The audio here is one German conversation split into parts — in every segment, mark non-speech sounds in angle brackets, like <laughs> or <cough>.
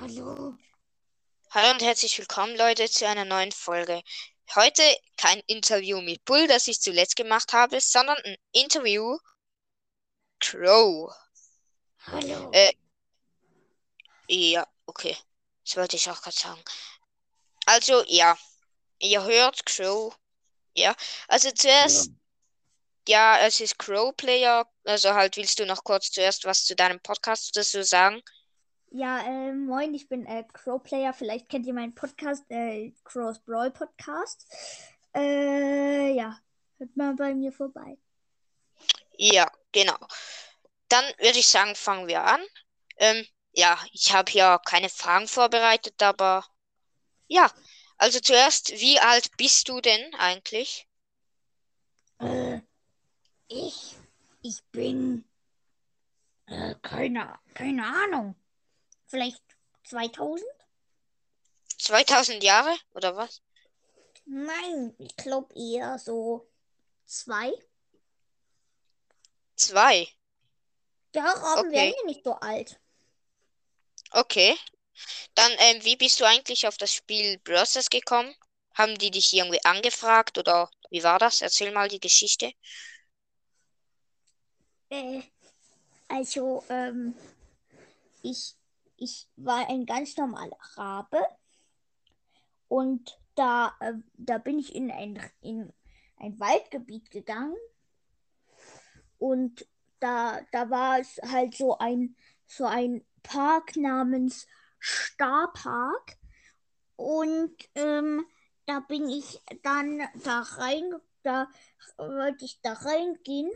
Hallo. Hallo und herzlich willkommen, Leute, zu einer neuen Folge. Heute kein Interview mit Bull, das ich zuletzt gemacht habe, sondern ein Interview Crow. Hallo. Äh, ja, okay. Das wollte ich auch gerade sagen. Also, ja. Ihr hört Crow. Ja. Also zuerst, ja, es ist Crow Player. Also halt, willst du noch kurz zuerst was zu deinem Podcast dazu sagen? Ja, äh, moin, ich bin äh, Crow Player. Vielleicht kennt ihr meinen Podcast, äh, Crow's Brawl Podcast. Äh, ja, hört mal bei mir vorbei. Ja, genau. Dann würde ich sagen, fangen wir an. Ähm, ja, ich habe hier keine Fragen vorbereitet, aber ja. Also zuerst, wie alt bist du denn eigentlich? Äh, ich, ich bin, äh, keine, keine Ahnung. Vielleicht 2000? 2000 Jahre oder was? Nein, ich glaube eher so zwei. Zwei. Ja, Raben Okay. werden ja nicht so alt. Okay. Dann, ähm, wie bist du eigentlich auf das Spiel Stars gekommen? Haben die dich irgendwie angefragt oder wie war das? Erzähl mal die Geschichte. Äh, also, ähm, ich, ich war ein ganz normaler Rabe. Und da, äh, da bin ich in ein, in ein Waldgebiet gegangen. Und da, da war es halt so ein, so ein Park namens Starpark. Und ähm, da bin ich dann da rein, da wollte ich da reingehen.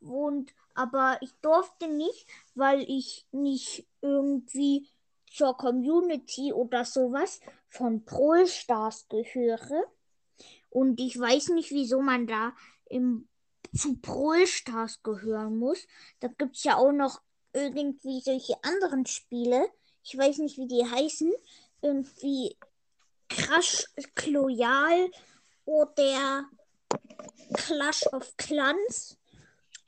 Und aber ich durfte nicht, weil ich nicht irgendwie zur Community oder sowas von Brawl Stars gehöre. Und ich weiß nicht, wieso man da im, zu Brawl Stars gehören muss. Da gibt es ja auch noch irgendwie solche anderen Spiele. Ich weiß nicht, wie die heißen. Irgendwie Crash Royale oder Clash of Clans.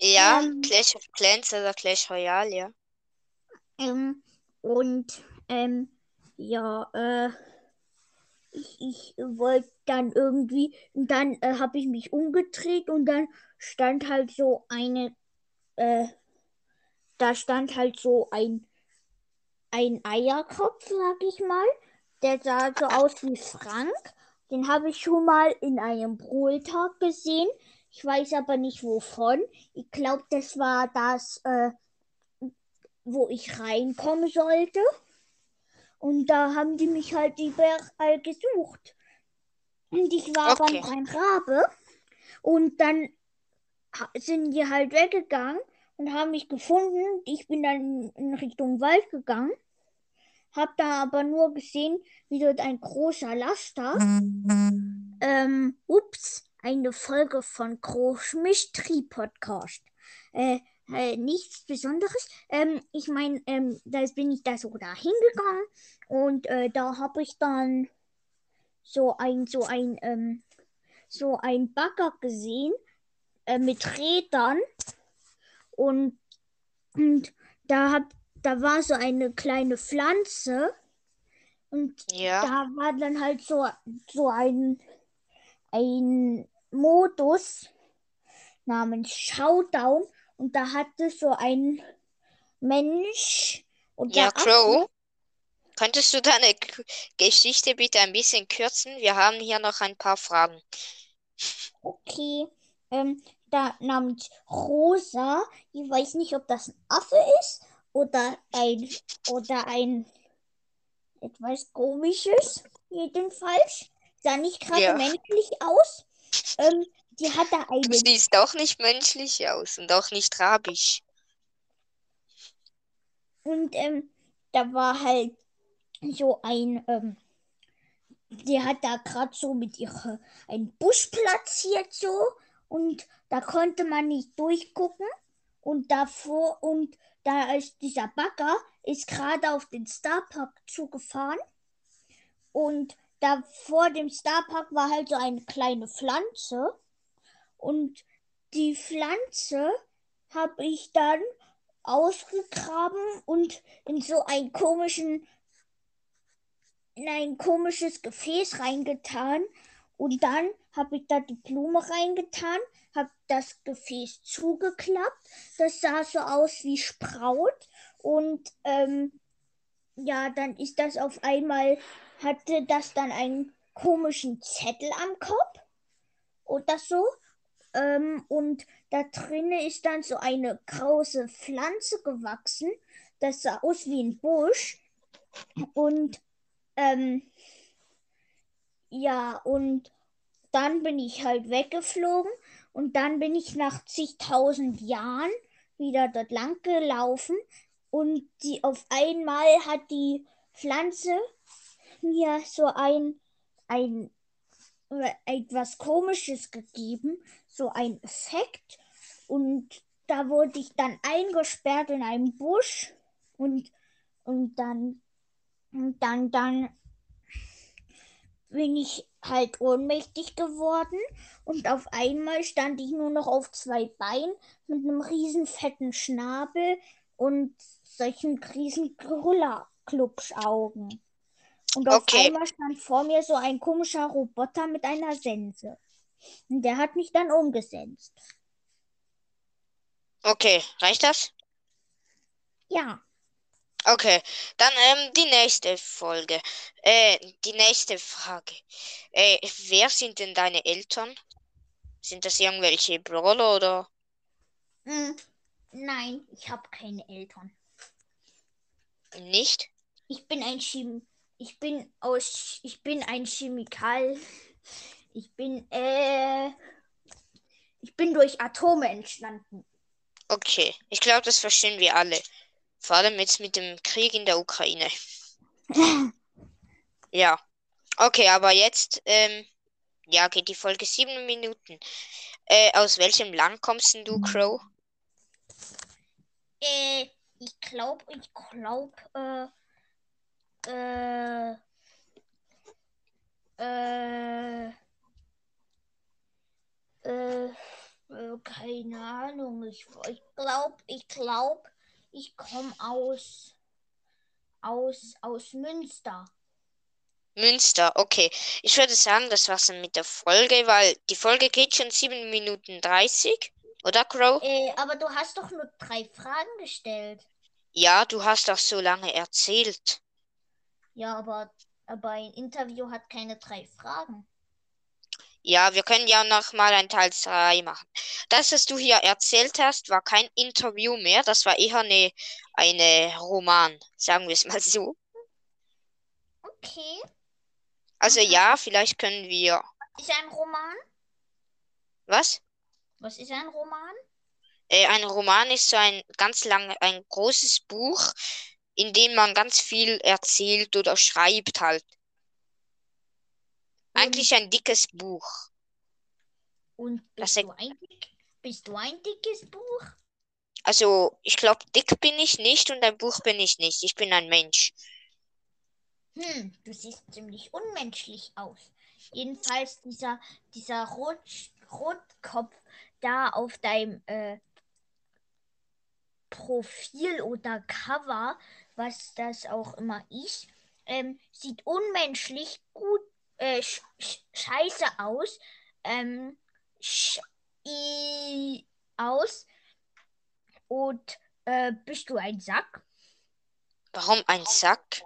Ja, Ähm. Clash of Clans oder Clash Royale, ja. Ähm, und ähm, ja, äh, ich, ich wollte dann irgendwie, und dann äh, habe ich mich umgedreht und dann stand halt so eine, äh, da stand halt so ein, ein Eierkopf, sag ich mal. Der sah so aus wie Frank. Den habe ich schon mal in einem Brühltag gesehen. Ich weiß aber nicht wovon. Ich glaube, das war das, äh, wo ich reinkommen sollte. Und da haben die mich halt überall gesucht. Und ich war Okay. aber ein Rabe. Und dann sind die halt weggegangen und haben mich gefunden. Ich bin dann in Richtung Wald gegangen. Hab da aber nur gesehen, wie dort ein großer Laster. Ähm, ups, eine Folge von Groß Mystery Podcast. Äh, äh, nichts Besonderes. Ähm, ich meine, ähm, da bin ich da so da hingegangen und äh, da habe ich dann so ein, so ein, ähm, so ein Bagger gesehen äh, mit Rädern und, und da hab, da war so eine kleine Pflanze und Ja. da war dann halt so, so ein, ein Modus namens Showdown und da hatte so ein Mensch und Ja, Crow. Könntest du deine Geschichte bitte ein bisschen kürzen? Wir haben hier noch ein paar Fragen. Okay, ähm, da namens Rosa. Ich weiß nicht, ob das ein Affe ist oder ein oder ein etwas komisches. Jedenfalls sah nicht gerade Ja. menschlich aus. Ähm, die hat da Du eine siehst auch nicht menschlich aus und auch nicht rabisch. und ähm, da war halt so ein ähm, die hat da gerade so mit ihrer einen Busch platziert so. Und da konnte man nicht durchgucken. Und davor und da ist dieser Bagger ist gerade auf den Starpark zugefahren. Und da vor dem Starpark war halt so eine kleine Pflanze und die Pflanze habe ich dann ausgegraben und in so einen komischen, in ein komisches Gefäß reingetan. Und dann habe ich da die Blume reingetan, habe das Gefäß zugeklappt. Das sah so aus wie Spraut. Und ähm, ja, dann ist das auf einmal, hatte das dann einen komischen Zettel am Kopf oder so. Ähm, und da drinnen ist dann so eine große Pflanze gewachsen. Das sah aus wie ein Busch. Und ähm, ja, und dann bin ich halt weggeflogen und dann bin ich nach zigtausend Jahren wieder dort lang gelaufen und die auf einmal hat die Pflanze mir so ein, ein etwas Komisches gegeben, so ein Effekt. Und da wurde ich dann eingesperrt in einem Busch und, und dann, und dann, dann bin ich halt ohnmächtig geworden und auf einmal stand ich nur noch auf zwei Beinen mit einem riesen fetten Schnabel und solchen riesen Gorilla-Klubschaugen. Und auf Okay. einmal stand vor mir so ein komischer Roboter mit einer Sense. Und der hat mich dann umgesetzt. Okay, reicht das? Ja, Okay, dann ähm, die nächste Folge. Äh, die nächste Frage. Äh, wer sind denn deine Eltern? Sind das irgendwelche Brawler oder? hm, nein, ich habe keine Eltern. Nicht? Ich bin ein Chim ich bin aus ich bin ein Chemikal. Ich bin äh ich bin durch Atome entstanden. Okay, ich glaube, das verstehen wir alle. Vor allem jetzt mit dem Krieg in der Ukraine. <laughs> Ja. Okay, aber jetzt, ähm, ja, geht die Folge sieben Minuten. Äh, aus welchem Land kommst denn du, Crow? Äh, ich glaube, ich glaube, äh, äh, äh, äh, äh, keine Ahnung. Ich, ich glaube, ich glaube, ich komme aus, aus, aus Münster. Münster, okay. Ich würde sagen, das war's dann mit der Folge, weil die Folge geht schon sieben Minuten dreißig, oder, Crow? Äh, aber du hast doch nur drei Fragen gestellt. Ja, du hast doch so lange erzählt. Ja, aber, aber ein Interview hat keine drei Fragen. Ja, wir können ja noch mal ein Teil 2 machen. Das, was du hier erzählt hast, war kein Interview mehr, das war eher eine, eine Roman, sagen wir es mal so. Okay. Also Okay. ja, vielleicht können wir. Ist ein Roman? Was? Was ist ein Roman? Äh, ein Roman ist so ein ganz lang, ein großes Buch, in dem man ganz viel erzählt oder schreibt halt. Eigentlich ein dickes Buch. Und bist ist- du ein, bist du ein dickes Buch? Also, ich glaube, dick bin ich nicht und ein Buch bin ich nicht. Ich bin ein Mensch. Hm, du siehst ziemlich unmenschlich aus. Jedenfalls dieser, dieser Rot, Rotkopf da auf deinem äh, Profil oder Cover, was das auch immer ist, ähm, sieht unmenschlich gut, äh, sch sch scheiße aus, ähm, sch i aus. Und äh, bist du ein Sack? Warum ein Sack?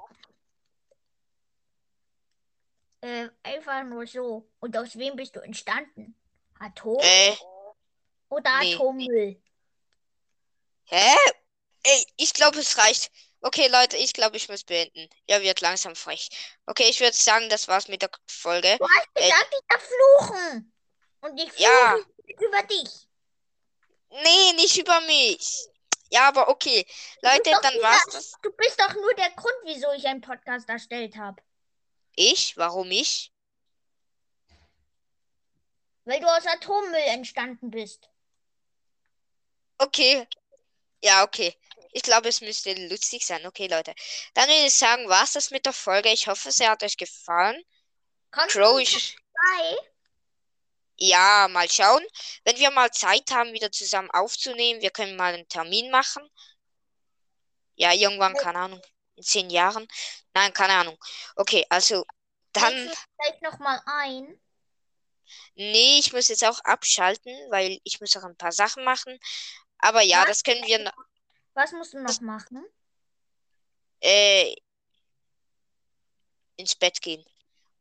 Äh, einfach nur so. Und aus wem bist du entstanden? Atom Äh, oder nee. Hä? Ey, ich glaube, es reicht. Okay, Leute, ich glaube, ich muss beenden. Ja, wird langsam frech. Okay, ich würde sagen, das war's mit der Folge. Du hast Äh, gesagt, ich darf fluchen. Und ich fluche Ja. über dich. Nee, nicht über mich. Ja, aber okay. Leute, dann dieser- war's das. Du bist doch nur der Grund, wieso ich einen Podcast erstellt habe. Ich? Warum ich? Weil du aus Atommüll entstanden bist. Okay. Ja, okay. Ich glaube, es müsste lustig sein. Okay, Leute. Dann würde ich sagen, war's das mit der Folge. Ich hoffe, es hat euch gefallen. Kannst Crow, ich. Ja, mal schauen. Wenn wir mal Zeit haben, wieder zusammen aufzunehmen, wir können mal einen Termin machen. Ja, irgendwann, keine Ahnung. In zehn Jahren. Nein, keine Ahnung. Okay, also dann. Vielleicht noch mal ein. Nee, ich muss jetzt auch abschalten, weil ich muss auch ein paar Sachen machen. Aber ja, Was? das können wir. noch- Was musst du noch machen? Äh, ins Bett gehen.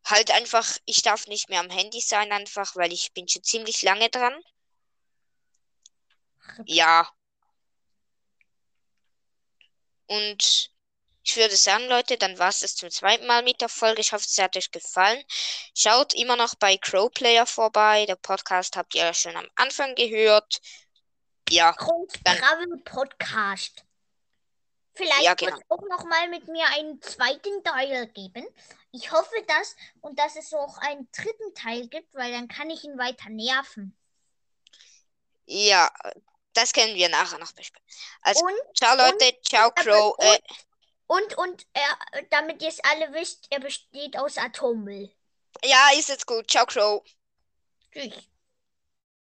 Halt einfach, ich darf nicht mehr am Handy sein, einfach, weil ich bin schon ziemlich lange dran. Ja. Und ich würde sagen, Leute, dann war es das zum zweiten Mal mit der Folge. Ich hoffe, es hat euch gefallen. Schaut immer noch bei Crowplayer vorbei. Der Podcast habt ihr ja schon am Anfang gehört. Ja, Travel Podcast. Vielleicht Ja, wird genau. es auch noch mal mit mir einen zweiten Teil geben. Ich hoffe das und dass es auch einen dritten Teil gibt, weil dann kann ich ihn weiter nerven. ja, das können wir nachher noch besprechen. Also, Und ciao, Leute. Ciao, aber- Crow. Äh, Und, und er, damit ihr es alle wisst, er besteht aus Atommüll. ja, ist jetzt gut. Ciao, Crow. Tschüss.